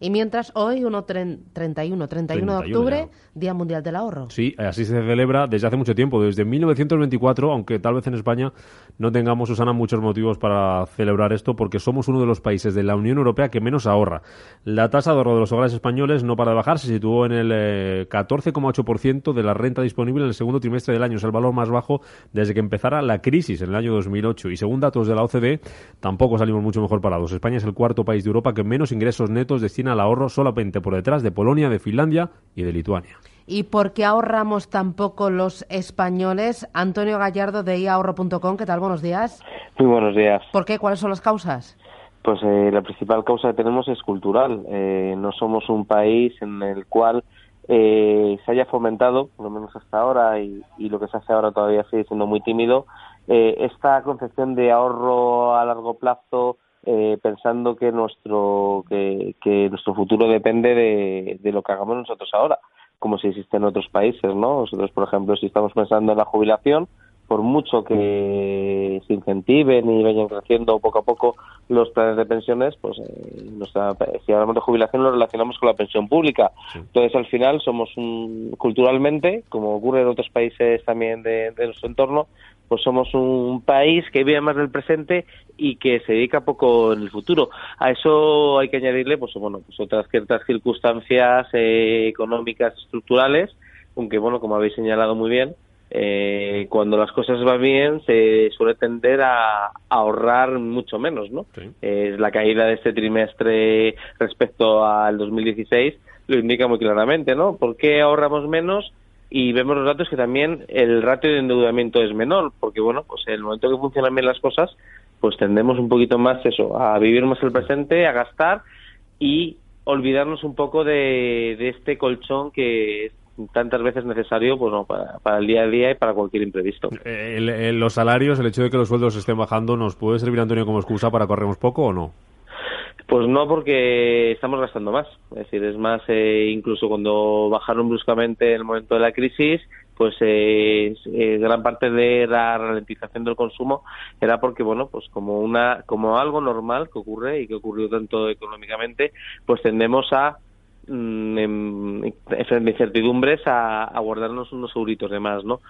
Y mientras hoy, 1 31, 31 de octubre, Día Mundial del Ahorro. Sí, así se celebra desde hace mucho tiempo, desde 1924, aunque tal vez en España no tengamos, Susana, muchos motivos para celebrar esto, porque somos uno de los países de la Unión Europea que menos ahorra. La tasa de ahorro de los hogares españoles no para de bajar, se situó en el 14,8% eh, de la renta disponible en el segundo trimestre del año. Es el valor más bajo desde que empezara la crisis en el año 2008. Y según datos de la OCDE, tampoco salimos mucho mejor parados. España es el cuarto país de Europa que menos ingresos netos destina al ahorro, solamente por detrás de Polonia, de Finlandia y de Lituania. ¿Y por qué ahorramos tan poco los españoles? Antonio Gallardo de iahorro.com, ¿qué tal? Buenos días. Muy buenos días. ¿Por qué? ¿Cuáles son las causas? Pues eh, la principal causa que tenemos es cultural. Eh, no somos un país en el cual eh, se haya fomentado, por lo menos hasta ahora, y, lo que se hace ahora todavía sigue siendo muy tímido, esta concepción de ahorro a largo plazo, pensando que nuestro que, nuestro futuro depende de, de, lo que hagamos nosotros ahora como si existe en otros países, ¿no? Nosotros, por ejemplo, si estamos pensando en la jubilación, por mucho que se incentiven y vayan creciendo poco a poco los planes de pensiones, pues eh, si hablamos de jubilación lo relacionamos con la pensión pública. Entonces, al final, somos un, culturalmente, como ocurre en otros países también de, de nuestro entorno, pues somos un país que vive más del presente y que se dedica poco en el futuro. A eso hay que añadirle, pues bueno, pues otras ciertas circunstancias eh, económicas estructurales, aunque bueno, como habéis señalado muy bien, eh, cuando las cosas van bien se suele tender a, ahorrar mucho menos, ¿no? Es la caída de este trimestre respecto al 2016 lo indica muy claramente, ¿no? ¿Por qué ahorramos menos? Y vemos los datos que también el ratio de endeudamiento es menor, porque bueno, pues en el momento que funcionan bien las cosas, pues tendemos un poquito más eso, a vivir más el presente, a gastar y olvidarnos un poco de, este colchón que tantas veces necesario pues, para, el día a día y para cualquier imprevisto. Eh, los salarios, el hecho de que los sueldos estén bajando, ¿nos puede servir, Antonio, como excusa para corrernos poco o no? Pues no, porque estamos gastando más. Es decir, es más, eh, incluso cuando bajaron bruscamente en el momento de la crisis, pues eh, eh, gran parte de la ralentización del consumo era porque, bueno, pues como una, como algo normal que ocurre y que ocurrió tanto económicamente, pues tendemos a mm, en, en incertidumbres a, guardarnos unos euritos de más, ¿no?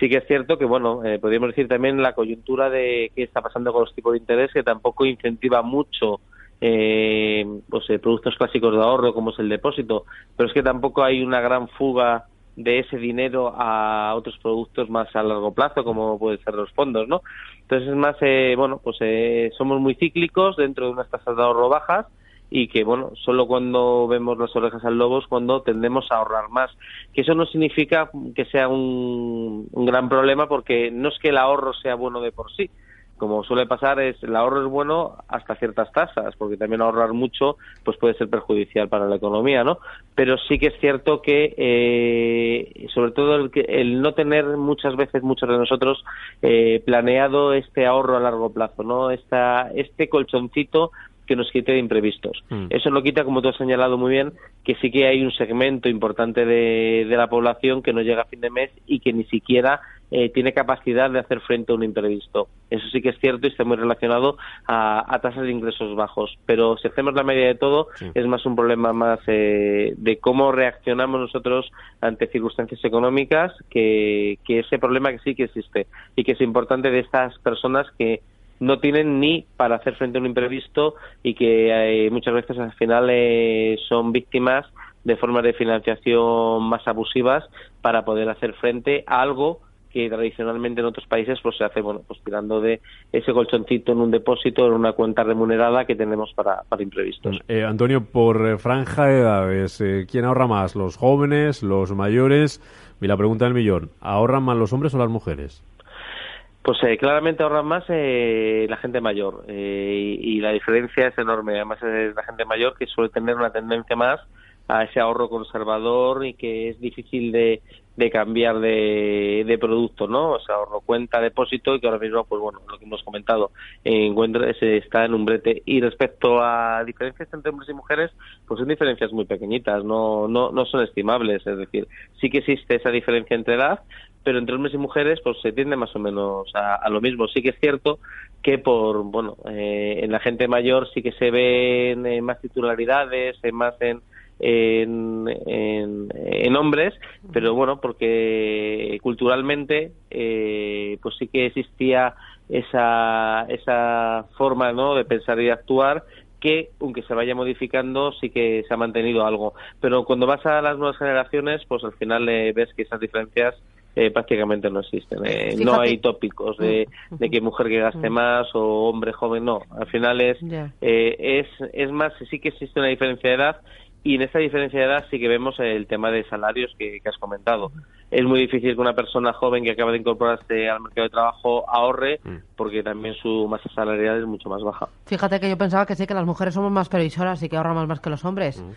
Sí que es cierto que, bueno, eh, podríamos decir también la coyuntura de qué está pasando con los tipos de interés, que tampoco incentiva mucho eh, pues, eh, productos clásicos de ahorro como es el depósito, pero es que tampoco hay una gran fuga de ese dinero a otros productos más a largo plazo como pueden ser los fondos, ¿no? Entonces es más, eh, bueno, pues eh, somos muy cíclicos dentro de unas tasas de ahorro bajas y que bueno solo cuando vemos las orejas al lobo es cuando tendemos a ahorrar más que eso no significa que sea un, un gran problema porque no es que el ahorro sea bueno de por sí como suele pasar, es el ahorro es bueno hasta ciertas tasas, porque también ahorrar mucho pues puede ser perjudicial para la economía, ¿no? Pero sí que es cierto que, eh, sobre todo el, el, no tener muchas veces, muchos de nosotros, eh, planeado este ahorro a largo plazo, ¿no? Esta, este colchoncito que nos quite de imprevistos. Mm. Eso no quita, como tú has señalado muy bien, que sí que hay un segmento importante de, de la población que no llega a fin de mes y que ni siquiera eh, tiene capacidad de hacer frente a un imprevisto. Eso sí que es cierto y está muy relacionado a, tasas de ingresos bajos. Pero si hacemos la media de todo, es más un problema más eh, de cómo reaccionamos nosotros ante circunstancias económicas que, ese problema que sí que existe y que es importante de estas personas que no tienen ni para hacer frente a un imprevisto y que eh, muchas veces al final son víctimas de formas de financiación más abusivas para poder hacer frente a algo que tradicionalmente en otros países pues se hace bueno pues tirando de ese colchoncito en un depósito en una cuenta remunerada que tenemos para, para imprevistos. Eh, Antonio, por eh, franja de edades, eh, ¿quién ahorra más? ¿Los jóvenes, los mayores? Y la pregunta del millón, ¿ahorran más los hombres o las mujeres? Pues eh, claramente ahorran más eh, la gente mayor eh, y, y, la diferencia es enorme. Además es la gente mayor que suele tener una tendencia más a ese ahorro conservador y que es difícil de, de cambiar de, de, producto, ¿no? O sea, ahorro cuenta, depósito y que ahora mismo, pues bueno, lo que hemos comentado, encuentra, se está en un brete. Y respecto a diferencias entre hombres y mujeres, pues son diferencias muy pequeñitas, no, no, no son estimables. Es decir, sí que existe esa diferencia entre edad, pero entre hombres y mujeres pues se tiende más o menos a, a lo mismo. Sí que es cierto que por, bueno, eh, en la gente mayor sí que se ven eh, más titularidades, en más en en, en, en, hombres, pero bueno, porque culturalmente eh, pues sí que existía esa, esa forma ¿no? de pensar y de actuar que, aunque se vaya modificando, sí que se ha mantenido algo. Pero cuando vas a las nuevas generaciones, pues al final eh, ves que esas diferencias eh, prácticamente no existen. Eh, no hay tópicos de, de, que mujer que gaste más o hombre joven, no. Al final es, eh, es, es más, sí que existe una diferencia de edad y en esta diferencia de edad sí que vemos el tema de salarios que, que, has comentado. Es muy difícil que una persona joven que acaba de incorporarse al mercado de trabajo ahorre mm. porque también su masa salarial es mucho más baja. Fíjate que yo pensaba que sí, que las mujeres somos más previsoras y que ahorramos más que los hombres. Mm.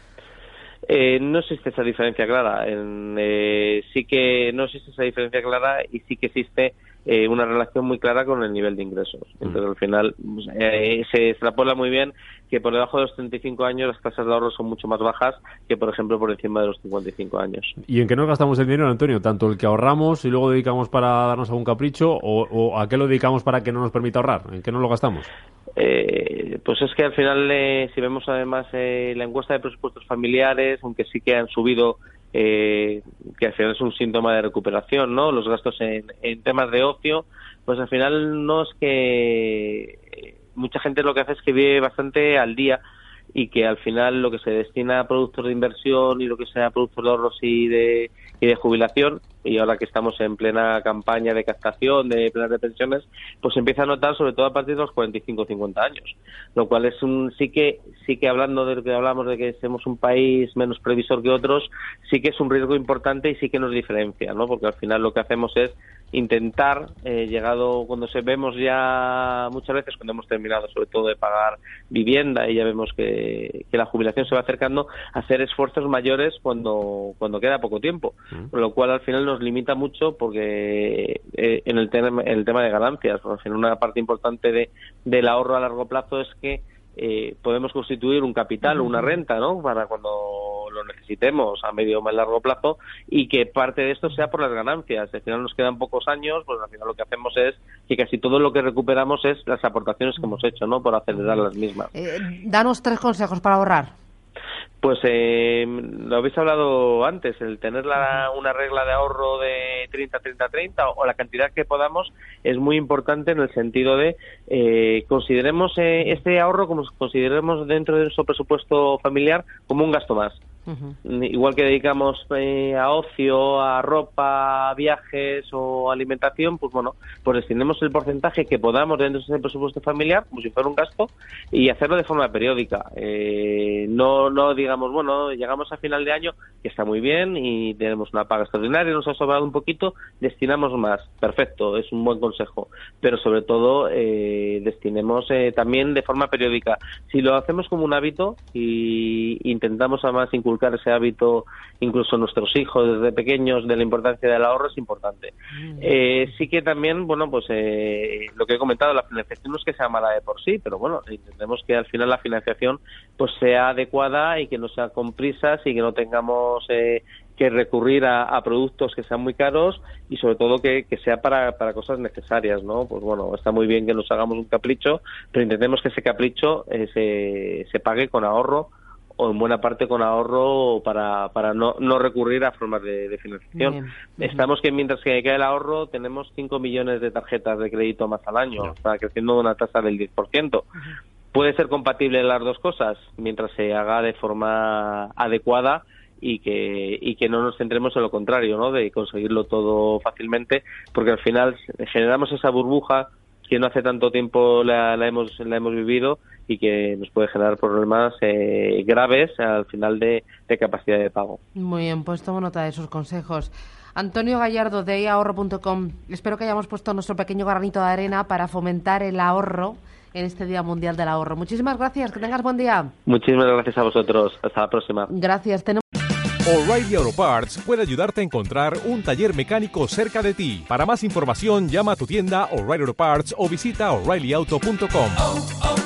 Eh, no existe esa diferencia clara. En, eh, sí que no existe esa diferencia clara y sí que existe eh, una relación muy clara con el nivel de ingresos. Mm. Entonces, al final, pues, eh, se extrapola muy bien que por debajo de los 35 años las tasas de ahorro son mucho más bajas que, por ejemplo, por encima de los 55 años. ¿Y en qué nos gastamos el dinero, Antonio? ¿Tanto el que ahorramos y luego dedicamos para darnos algún capricho o, o a qué lo dedicamos para que no nos permita ahorrar? ¿En qué nos lo gastamos? Eh, pues es que al final, eh, si vemos además eh, la encuesta de presupuestos familiares, aunque sí que han subido eh, que al final es un síntoma de recuperación, ¿no? Los gastos en, en, temas de ocio, pues al final no es que mucha gente lo que hace es que vive bastante al día y que al final lo que se destina a productos de inversión y lo que sea productos de ahorros y de, y de jubilación, y ahora que estamos en plena campaña de captación de planes de pensiones, pues empieza a notar sobre todo a partir de los 45 50 años, lo cual es un sí que sí que hablando de lo que hablamos de que somos un país menos previsor que otros, sí que es un riesgo importante y sí que nos diferencia, ¿no? Porque al final lo que hacemos es intentar, eh, llegado cuando se vemos ya muchas veces cuando hemos terminado sobre todo de pagar vivienda y ya vemos que, que la jubilación se va acercando, hacer esfuerzos mayores cuando, cuando queda poco tiempo, mm. con lo cual al final nos limita mucho porque eh, en el, tema, el tema de ganancias, al final una parte importante de, del ahorro a largo plazo es que eh, podemos constituir un capital o una renta, ¿no? Para cuando lo necesitemos a medio o más largo plazo y que parte de esto sea por las ganancias. Al final nos quedan pocos años, pues al final lo que hacemos es que casi todo lo que recuperamos es las aportaciones que hemos hecho, ¿no? Por acelerar las mismas. Eh, danos tres consejos para ahorrar. Pues eh, lo habéis hablado antes, el tener la, una regla de ahorro de 30-30-30 o la cantidad que podamos es muy importante en el sentido de eh, consideremos eh, este ahorro como consideremos dentro de nuestro presupuesto familiar como un gasto más. Igual que dedicamos eh, a ocio, a ropa, viajes o alimentación, pues bueno, pues destinemos el porcentaje que podamos dentro de ese presupuesto familiar, como si fuera un gasto, y hacerlo de forma periódica. Eh, no, no digamos, bueno, llegamos a final de año, que está muy bien, y tenemos una paga extraordinaria, nos ha sobrado un poquito, destinamos más. Perfecto, es un buen consejo. Pero sobre todo, eh, destinemos también de forma periódica. Si lo hacemos como un hábito y intentamos además inculcar inculcar ese hábito incluso a nuestros hijos desde pequeños de la importancia del ahorro es importante. Mm. Eh, sí que también, bueno, pues eh, lo que he comentado, la financiación no es que sea mala de por sí, pero bueno, intentemos que al final la financiación pues sea adecuada y que no sea con prisas y que no tengamos eh, que recurrir a, a, productos que sean muy caros y sobre todo que, que sea para, para, cosas necesarias, ¿no? Pues bueno, está muy bien que nos hagamos un capricho, pero intentemos que ese capricho eh, se, se pague con ahorro o en buena parte con ahorro para, para no, no recurrir a formas de, de financiación. Bien. Estamos que mientras que cae el ahorro tenemos 5 millones de tarjetas de crédito más al año, no. está creciendo una tasa del 10%. Uh -huh. Puede ser compatible las dos cosas mientras se haga de forma adecuada y que, y que no nos centremos en lo contrario, ¿no? de conseguirlo todo fácilmente, porque al final generamos esa burbuja que no hace tanto tiempo la, la, hemos, la hemos vivido y que nos puede generar problemas eh, graves al final de, capacidad de pago. Muy bien, pues tomo nota de esos consejos. Antonio Gallardo de ahorro.com. Espero que hayamos puesto nuestro pequeño granito de arena para fomentar el ahorro en este Día Mundial del Ahorro. Muchísimas gracias, que tengas buen día. Muchísimas gracias a vosotros. Hasta la próxima. Gracias. O'Reilly Auto Parts puede ayudarte a encontrar un taller mecánico cerca de ti. Para más información, llama a tu tienda O'Reilly Auto Parts o visita oreillyauto.com.